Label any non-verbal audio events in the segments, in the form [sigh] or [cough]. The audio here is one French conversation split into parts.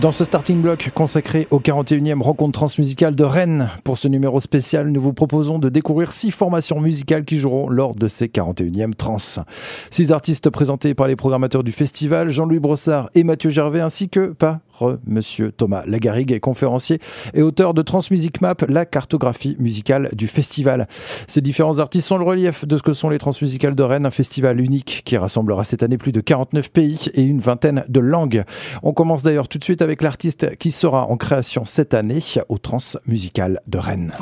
Dans ce starting block consacré au 41e rencontre transmusicale de Rennes. Pour ce numéro spécial, nous vous proposons de découvrir six formations musicales qui joueront lors de ces 41e trans. Six artistes présentés par les programmateurs du festival, Jean-Louis Brossard et Mathieu Gervais, ainsi que par Monsieur Thomas Lagarrigue, conférencier et auteur de Transmusic Map, la cartographie musicale du festival. Ces différents artistes sont le relief de ce que sont les Transmusicales de Rennes, un festival unique qui rassemblera cette année plus de 49 pays et une vingtaine de langues. On commence d'ailleurs tout de suite avec l'artiste qui sera en création cette année au Transmusical de Rennes.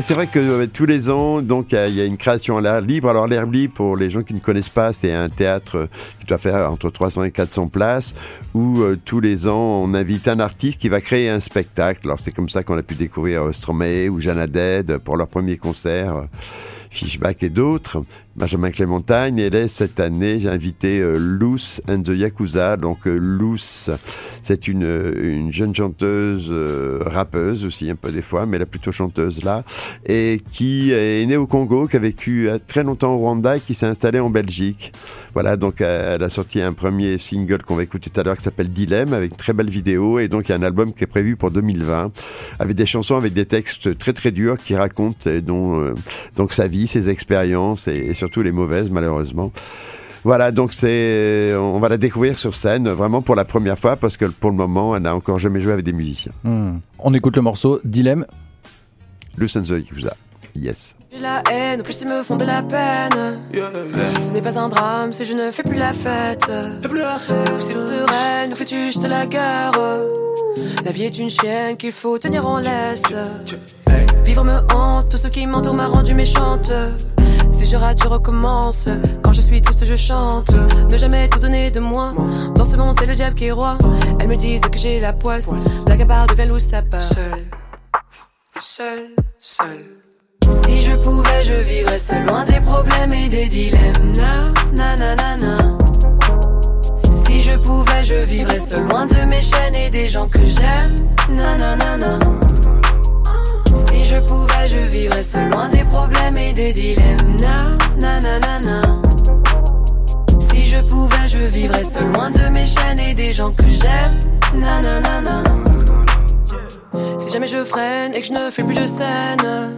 C'est vrai que euh, tous les ans, donc il y, a une création à l'air libre. Alors l'air libre, pour les gens qui ne connaissent pas, c'est un théâtre qui doit faire entre 300 et 400 places, où euh, tous les ans on invite un artiste qui va créer un spectacle. Alors c'est comme ça qu'on a pu découvrir Stromae ou Jeanne pour leur premier concert. Fishback et d'autres. Benjamin Clémentagne. Et là, cette année, j'ai invité euh, Luce and the Yakuza. Donc, euh, Luce, c'est une, une jeune chanteuse, euh, rappeuse aussi, un peu des fois, mais elle est plutôt chanteuse là, et qui est née au Congo, qui a vécu très longtemps au Rwanda et qui s'est installée en Belgique. Voilà, donc elle a sorti un premier single qu'on va écouter tout à l'heure qui s'appelle Dilemme, avec une très belle vidéo, et donc il y a un album qui est prévu pour 2020, avec des chansons avec des textes très très durs qui racontent dont, donc sa vie, ses expériences et, et surtout les mauvaises malheureusement. Voilà, donc c'est, on va la découvrir sur scène vraiment pour la première fois parce que pour le moment, elle n'a encore jamais joué avec des musiciens. Hmm. On écoute le morceau Dilemme. Le Sensei Yakuza. Yes. La haine, plus ils me font de la peine. Ce n'est pas un drame si je ne fais plus la fête. Ou c'est sereine, ou fais-tu juste la guerre? La vie est une chienne qu'il faut tenir en laisse. Vivre me hante, tout ce qui m'entoure m'a rendu méchante. Si je rate, je recommence. Quand je suis triste, je chante. Ne jamais tout donner de moi. Dans ce monde, c'est le diable qui est roi. Elles me disent que j'ai la poisse. La gabarre devient loup, ça part. Seul, seul, seul. Si je pouvais, je vivrais seul, loin des problèmes et des dilemmes. Na, na, na, na, na. Si je pouvais, je vivrais seul, loin de mes chaînes et des gens que j'aime. Na, na, na, na. Je pouvais, je vivrais seul loin des problèmes et des dilemmes. Na, na, na, na, na. Si je pouvais, je vivrais seul loin de mes chaînes et des gens que j'aime. Na, na, na, na. Si jamais je freine et que je ne fais plus de scène,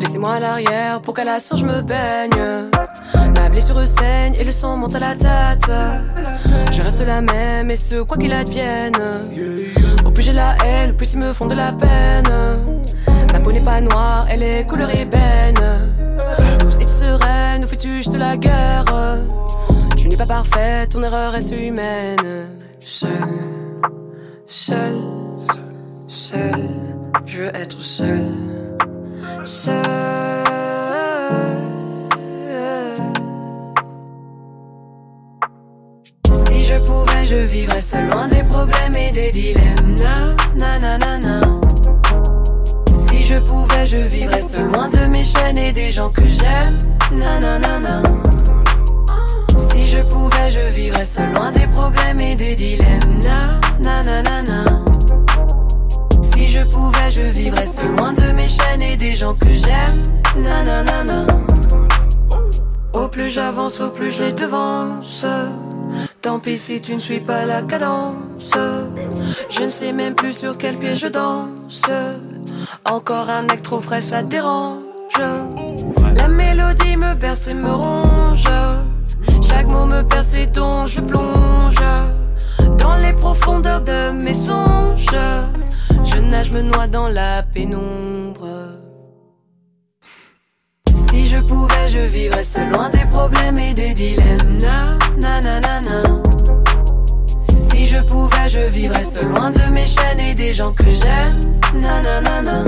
laissez-moi à l'arrière pour qu'à la source je me baigne. Ma blessure saigne et le sang monte à la tête. Je reste la même et ce quoi qu'il advienne. Au plus j'ai la haine, au plus ils me font de la peine. Ma peau n'est pas noire, elle est couleur ébène. Douce et sereine, où fais-tu juste la guerre? Tu n'es pas parfaite, ton erreur reste humaine. Seul, seul, seul, je veux être seul. Seul. Si je pouvais, je vivrais seul loin des problèmes et des dilemmes. Na, na, na, na, na je pouvais, je vivrais seul loin de mes chaînes et des gens que j'aime. Nanana. Si je pouvais, je vivrais seul loin des problèmes et des dilemmes. Nanana. Si je pouvais, je vivrais seul loin de mes chaînes et des gens que j'aime. Nanana. Au plus j'avance, au plus je les devance. Tant pis si tu ne suis pas la cadence. Je ne sais même plus sur quel pied je danse. Encore un acte trop frais, ça dérange. La mélodie me berce et me ronge. Chaque mot me perce et dont je plonge. Dans les profondeurs de mes songes. Je nage, me noie dans la pénombre. Si je pouvais, je vivrais seul loin des problèmes et des dilemmes. Na, na, na, na, na. Pouvais, je vivrais seul loin de mes chaînes et des gens que j'aime. Nanana.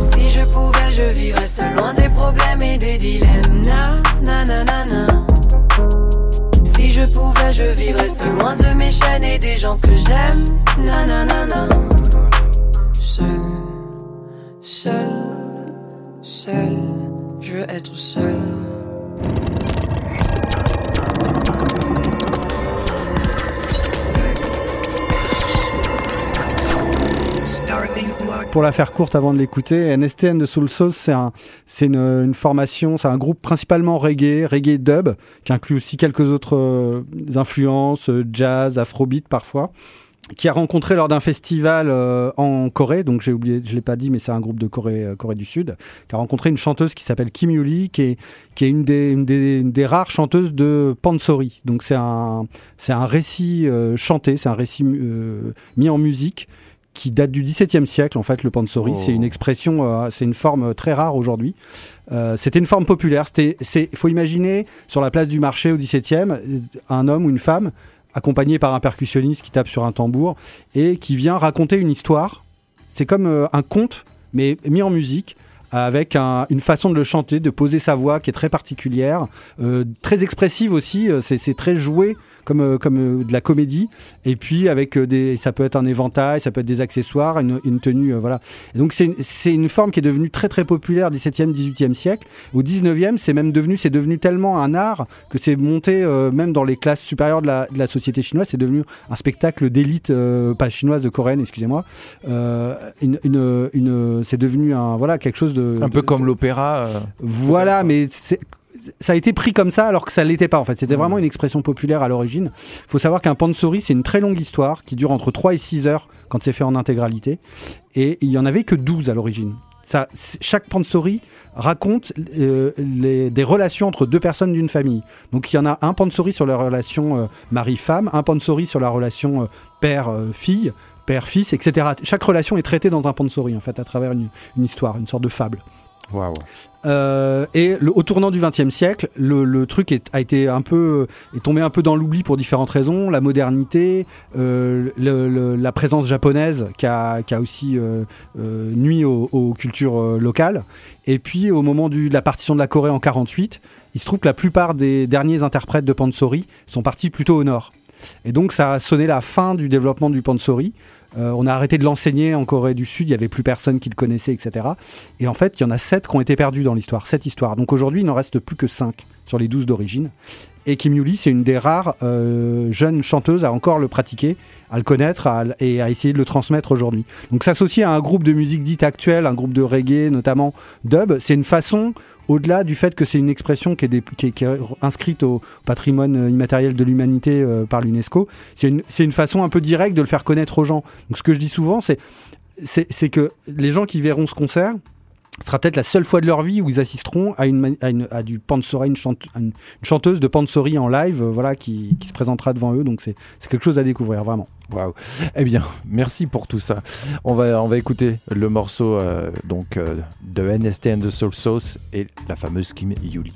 Si je pouvais, je vivrais seul loin des problèmes et des dilemmes. Nanana. Si je pouvais, je vivrais seul loin de mes chaînes et des gens que j'aime. Nanana. Seul, seul, seul, je veux être seul. Pour la faire courte avant de l'écouter, NSTN de Soul Sauce, c'est un, c'est une, formation, c'est un groupe principalement reggae, reggae dub, qui inclut aussi quelques autres euh, influences, euh, jazz, afrobeat parfois qui a rencontré lors d'un festival euh, en Corée, donc j'ai oublié, je l'ai pas dit, mais c'est un groupe de Corée, Corée du Sud, qui a rencontré une chanteuse qui s'appelle Kim Yuli, qui est, une des, rares chanteuses de Pansori. Donc c'est un récit chanté, c'est un récit mis en musique qui date du XVIIe siècle. En fait, le pansori, c'est une oh. expression, euh, c'est une forme très rare aujourd'hui. Euh, c'était une forme populaire. C'est, faut imaginer sur la place du marché au XVIIe, un homme ou une femme accompagné par un percussionniste qui tape sur un tambour et qui vient raconter une histoire. C'est comme euh, un conte, mais mis en musique avec une façon de le chanter, de poser sa voix qui est très particulière, très expressive aussi. c'est très joué comme, euh, comme euh, de la comédie. Et puis avec euh, des, ça peut être un éventail, ça peut être des accessoires, une, une tenue, voilà. Et donc c'est une, une forme qui est devenue très très populaire 17e, 18e siècle. Au 19e, c'est même devenu, c'est devenu tellement un art que c'est monté même dans les classes supérieures de la, de la société chinoise. C'est devenu un spectacle d'élite, pas chinoise, de coréenne, excusez-moi. une, une, une c'est devenu un voilà quelque chose de un peu comme l'opéra. voilà, mais c'est ça a été pris comme ça alors que ça l'était pas en fait. C'était vraiment une expression populaire à l'origine. Il faut savoir qu'un pansori, c'est une très longue histoire qui dure entre 3 et 6 heures quand c'est fait en intégralité. Et il y en avait que 12 à l'origine. Ça, chaque pansori raconte euh, les, des relations entre deux personnes d'une famille. Donc il y en a un pansori sur la relation euh, mari-femme, un pansori sur la relation euh, père-fille, père-fils, etc. Chaque relation est traitée dans un pansori en fait à travers une, une histoire, une sorte de fable. Euh, et au tournant du XXe siècle, le, truc est, a été un peu est tombé un peu dans l'oubli pour différentes raisons. La modernité, euh, la présence japonaise qui a, aussi euh, euh nuit aux, cultures locales. Et puis au moment de la partition de la Corée en 48, il se trouve que la plupart des derniers interprètes de Pansori sont partis plutôt au nord. Et donc ça a sonné la fin du développement du Pansori. Euh, on a arrêté de l'enseigner en Corée du Sud, il y avait plus personne qui le connaissait, etc. Et en fait, il y en a sept qui ont été perdus dans l'histoire, sept histoires. Donc aujourd'hui, il n'en reste plus que cinq sur les douze d'origine. Et Kim Yuli, c'est une des rares euh, jeunes chanteuses à encore le pratiquer, à le connaître et à essayer de le transmettre aujourd'hui. Donc s'associer à un groupe de musique dite actuelle, un groupe de reggae notamment dub, c'est une façon au-delà du fait que c'est une expression qui est, inscrite au patrimoine immatériel de l'humanité euh, par l'UNESCO, c'est une, façon un peu directe de le faire connaître aux gens. Donc ce que je dis souvent, c'est que les gens qui verront ce concert, ce sera peut-être la seule fois de leur vie où ils assisteront à, une, du pansori, une, une, chanteuse de pansori en live, euh, voilà, qui, qui, se présentera devant eux. Donc c'est quelque chose à découvrir vraiment. Waouh. Eh bien, merci pour tout ça. On va, on va écouter le morceau euh, donc euh, de NST and the Soul Sauce et la fameuse Kim Yuli.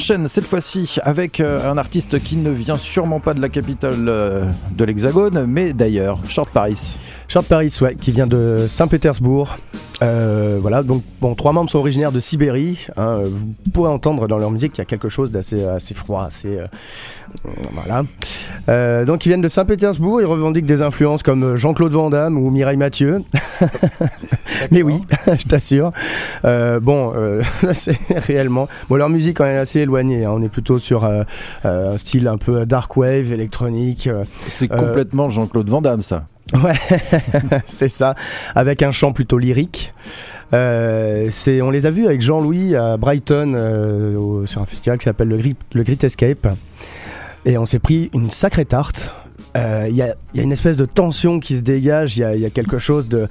Enchaîne cette fois-ci avec un artiste qui ne vient sûrement pas de la capitale de l'Hexagone, mais d'ailleurs, Short Paris. Short Paris, ouais, qui vient de Saint-Pétersbourg. voilà, donc bon, trois membres sont originaires de Sibérie. Hein, vous pourrez entendre dans leur musique qu'il y a quelque chose d'assez assez froid, assez voilà. Euh, donc ils viennent de Saint-Pétersbourg, ils revendiquent des influences comme Jean-Claude Van Damme ou Mireille Mathieu. [laughs] Mais oui, [laughs] je t'assure. Euh, bon, euh, [laughs] c'est réellement. Bon, leur musique quand même assez éloignée. Hein. On est plutôt sur un style un peu dark wave, électronique. c'est complètement Jean-Claude Van Damme, ça. Ouais, c'est ça, avec un chant plutôt lyrique. c'est, on les a vus avec Jean-Louis à Brighton sur un festival qui s'appelle le, le Grit Escape. Et on s'est pris une sacrée tarte. Il euh, y, a, une espèce de tension qui se dégage, il y, a, quelque chose de,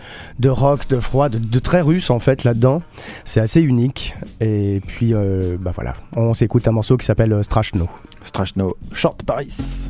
rock, de froid, de, très russe en fait là-dedans. C'est assez unique. Et puis, euh, bah voilà, on s'écoute un morceau qui s'appelle euh, Strachno. Strachno, Short Paris.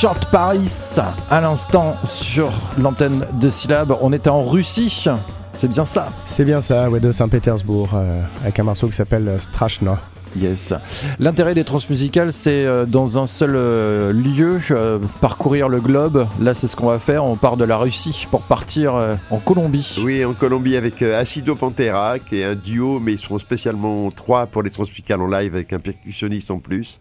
Short Paris à l'instant sur l'antenne de Syllab. On était en Russie, c'est bien ça? C'est bien ça, ouais, de Saint-Pétersbourg, euh, avec un morceau qui s'appelle Strachna. Yes. L'intérêt des transmusicales, c'est euh, dans un seul euh, lieu, euh, parcourir le globe. Là, c'est ce qu'on va faire. On part de la Russie pour partir en Colombie. Oui, en Colombie avec Acido Pantera, qui est un duo, mais ils seront spécialement trois pour les transmusicales en live avec un percussionniste en plus.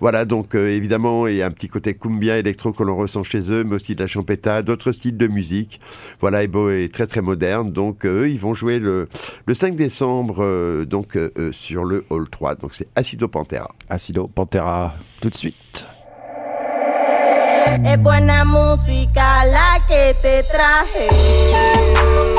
Voilà, donc évidemment, il y a un petit côté cumbia électro que l'on ressent chez eux, mais aussi de la champeta, d'autres styles de musique. Voilà, beau et très très moderne. Donc eux, ils vont jouer le, le 5 décembre donc sur le Hall 3. Donc c'est Acido Pantera. Acido Pantera, tout de suite. Es buena música la que te traje.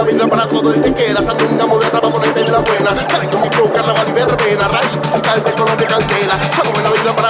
Buena vibra para todo el que quiera, sandunga moderna para ponerte en la buena, traigo mi flow, carnaval y verbena, raíz digital de Colombia Candela, solo buena vibra para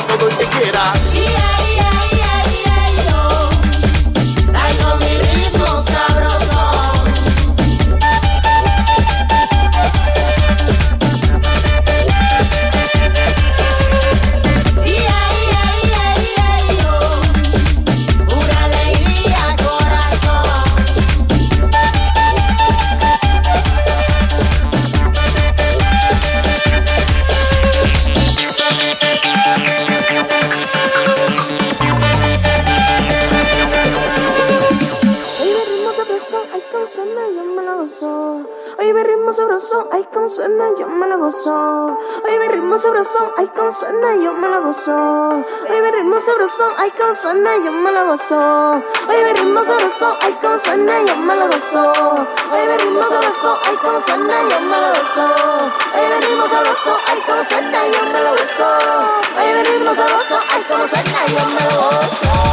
ay como suena, yo me lo gozo. Mi ritmo sabroso, ay como suena, yo me lo gozo. Mi ritmo sabroso, ay como suena, yo me lo gozo. Mi ritmo sabroso, ay como suena, yo me lo gozo. Sabroso, ay como suena, yo me lo gozo. Sabroso, ay como suena, yo me lo gozo.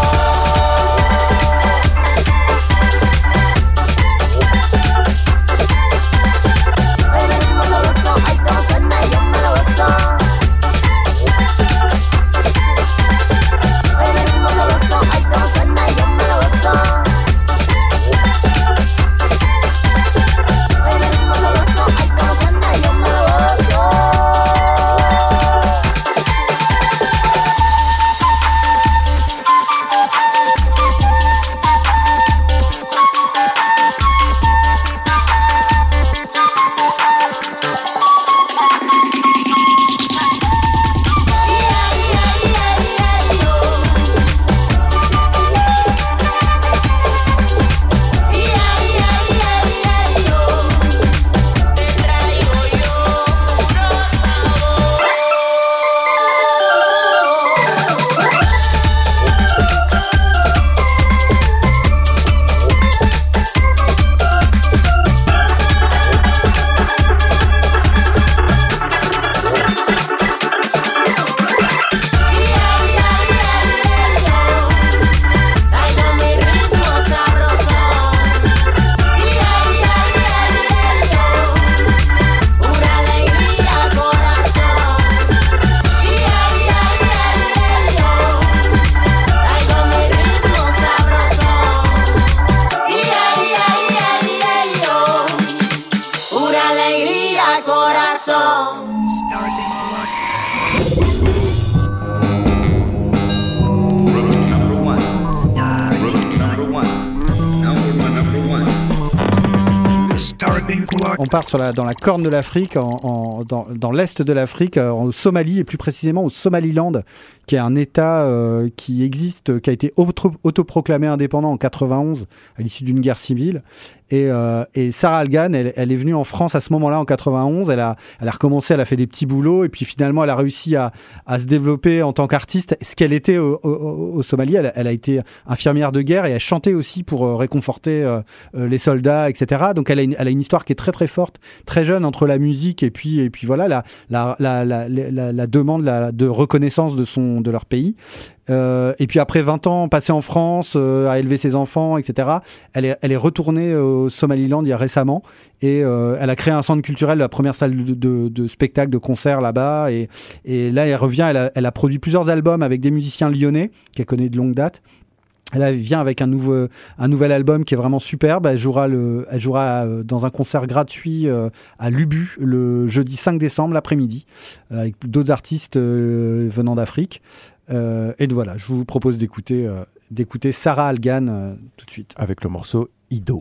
On part sur dans la corne de l'Afrique, en, en- dans, dans l'est de l'Afrique, euh, au Somalie et plus précisément au Somaliland, qui est un État euh, qui existe, qui a été auto- autoproclamé indépendant en 91 à l'issue d'une guerre civile. Et, euh, et Sarah Algan, elle, elle est venue en France à ce moment-là en 91. Elle a, elle a recommencé, elle a fait des petits boulots et puis finalement elle a réussi à, à se développer en tant qu'artiste. Ce qu'elle était au, au, au Somalie, elle, elle a été infirmière de guerre et elle chantait aussi pour euh, réconforter euh, euh, les soldats, etc. Donc elle a, une, elle a une histoire qui est très très forte, très jeune entre la musique et puis et puis voilà la la la la, la, demande de reconnaissance de son de leur pays. Euh, et puis après 20 ans passés en France, euh, à élever ses enfants, etc. Elle est, elle est retournée au Somaliland il y a récemment et euh, elle a créé un centre culturel, la première salle de, de, spectacle, de concert là-bas. Et, et là, elle revient, elle a produit plusieurs albums avec des musiciens lyonnais qu'elle connaît de longue date. Elle vient avec un, nouveau, nouvel album qui est vraiment superbe. Elle jouera, le, elle jouera euh, dans un concert gratuit euh, à Lubu le jeudi 5 décembre l'après-midi euh, avec d'autres artistes venant d'Afrique. Et voilà, je vous propose d'écouter d'écouter Sarah Algan tout de suite. Avec le morceau Ido.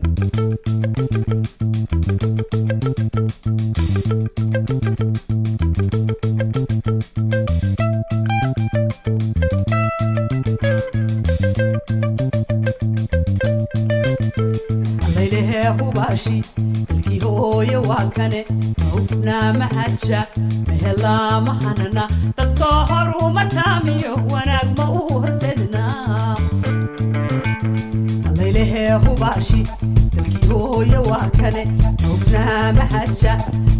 hubashi dalkii hooye waa kane maufnaa mahadja mehelaa mahanana dadkoo horuma taamiyo wanaag ma uu horseeda ee hubaashi dalkii hooye waa kane hoofnaa mahaja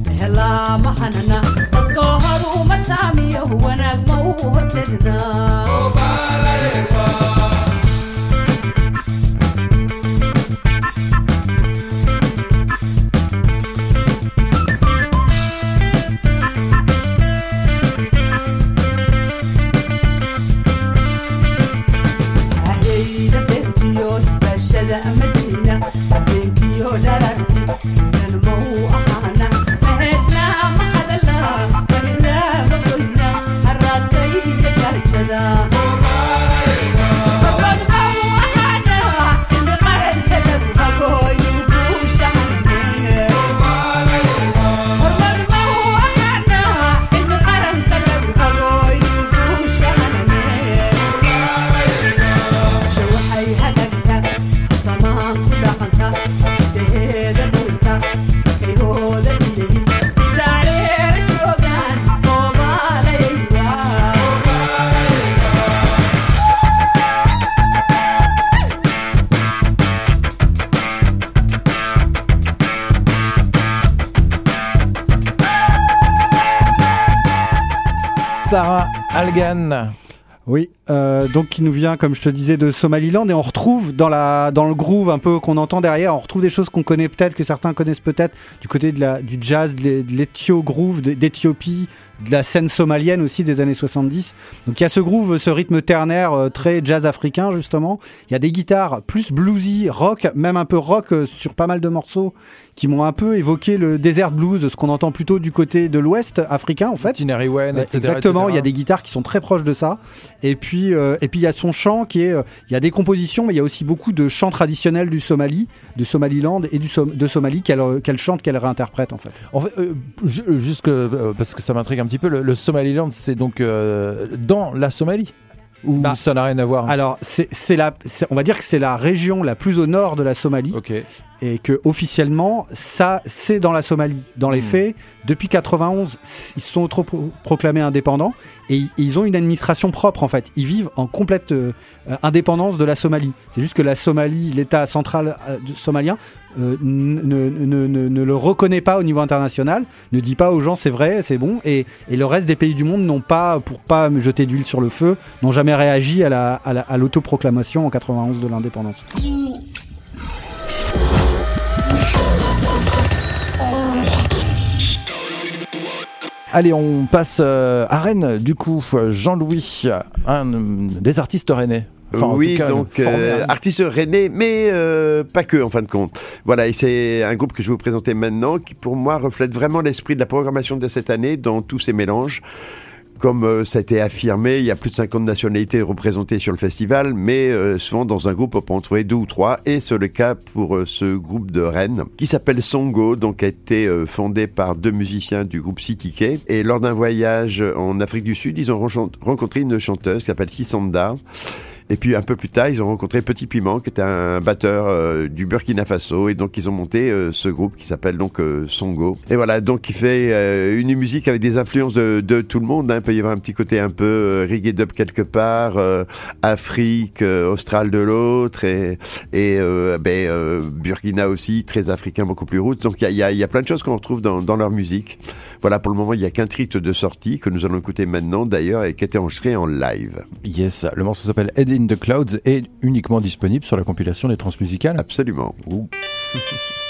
mehelaa mahanana dadkoo horuma taamiyahu wanaag ma uu horsedna Sarah Algan. Oui, euh, donc qui nous vient, comme je te disais, de Somaliland et on retrouve dans la dans le groove un peu qu'on entend derrière, on retrouve des choses qu'on connaît peut-être, que certains connaissent peut-être du côté de la du jazz, de l'é- de l'éthio groove d'Éthiopie, de la scène somalienne aussi des années 70. Donc il y a ce groove, ce rythme ternaire euh, très jazz africain justement. Il y a des guitares plus bluesy, rock, même un peu rock euh, sur pas mal de morceaux qui m'ont un peu évoqué le desert blues, ce qu'on entend plutôt du côté de l'ouest africain en fait. Tinary Wen, Ouais, etc. Exactement, il y a des guitares qui sont très proches de ça. Et puis, euh, et puis il y a son chant qui est, euh, il y a des compositions, mais il y a aussi beaucoup de chants traditionnels du Somalie, du Somaliland et du Som- de Somalie qu'elle euh, chante, qu'elle réinterprète en fait. En fait, euh, ju- juste que, euh, parce que ça m'intrigue un petit peu, le, le Somaliland, c'est donc euh, dans la Somalie? Ou Bah, ça n'a rien à voir? Alors, c'est la, on va dire que c'est la région la plus au nord de la Somalie. Ok. Et que officiellement ça c'est dans la Somalie. Dans les Hmm. faits, depuis 91, s- ils se sont trop pro- proclamés indépendants et ils- ont une administration propre en fait. Ils vivent en complète euh, euh, indépendance de la Somalie. C'est juste que la Somalie, l'État central euh, somalien, euh, ne, ne- ne- ne le reconnaît pas au niveau international, ne dit pas aux gens c'est vrai, c'est bon, et, et le reste des pays du monde n'ont pas, pour pas me jeter d'huile sur le feu, n'ont jamais réagi à la- à la- à l'autoproclamation en 91 de l'indépendance. Allez, on passe euh, à Rennes, du coup, Jean-Louis, un euh, des artistes rennais. Enfin, oui, cas, donc euh, artiste rennais, mais euh, pas que en fin de compte. Voilà, et c'est un groupe que je vais vous présenter maintenant qui pour moi reflète vraiment l'esprit de la programmation de cette année dans tous ces mélanges. Comme euh, ça a été affirmé, il y a plus de 50 nationalités représentées sur le festival, mais euh, souvent dans un groupe, on peut en trouver deux ou trois, et c'est le cas pour euh, ce groupe de Rennes, qui s'appelle Songo, donc a été fondé par deux musiciens du groupe CTK. Et lors d'un voyage en Afrique du Sud, ils ont rencontré une chanteuse qui s'appelle Sisanda. Et puis un peu plus tard, ils ont rencontré Petit Piment, qui était un batteur euh, du Burkina Faso, et donc ils ont monté euh, ce groupe qui s'appelle donc euh, Songo. Et voilà, donc il fait une musique avec des influences de, tout le monde. Hein. Il peut y avoir un petit côté un peu reggae dub quelque part, Afrique, euh, Austral de l'autre, et, ben, Burkina aussi, très africain, beaucoup plus route. Donc il y a, plein de choses qu'on retrouve dans, leur musique. Voilà, pour le moment, il n'y a qu'un titre de sortie que nous allons écouter maintenant d'ailleurs et qui a été enregistré en live. Yes, le morceau s'appelle Head in the Clouds et uniquement disponible sur la compilation des transmusicales. Absolument. [laughs]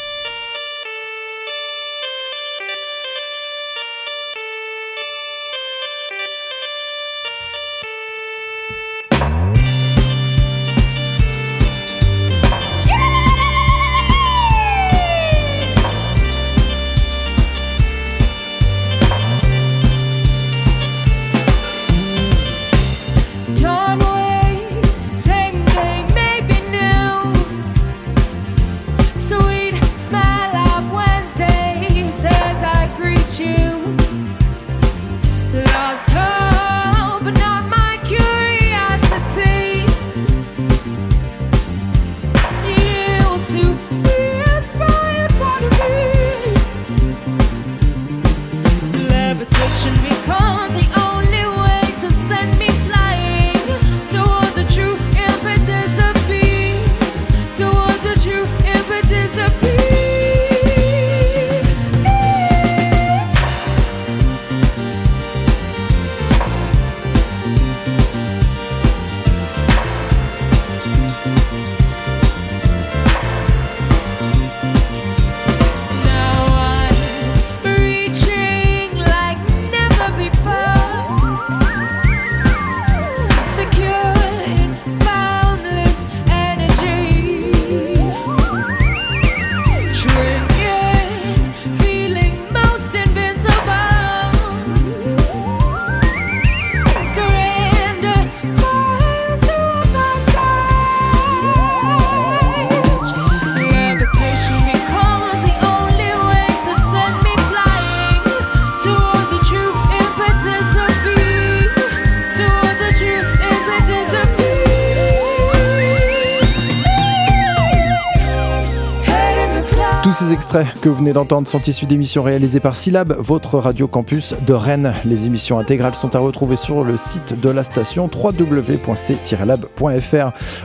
extraits que vous venez d'entendre sont issus d'émissions réalisées par Syllab, votre radio campus de Rennes. Les émissions intégrales sont à retrouver sur le site de la station www.c-lab.fr.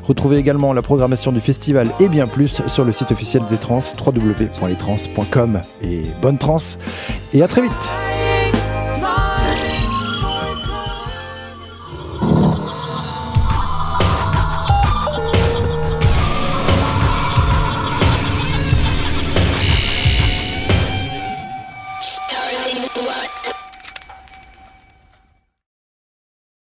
Retrouvez également la programmation du festival et bien plus sur le site officiel des trans www.letrans.com. Et bonne trans et à très vite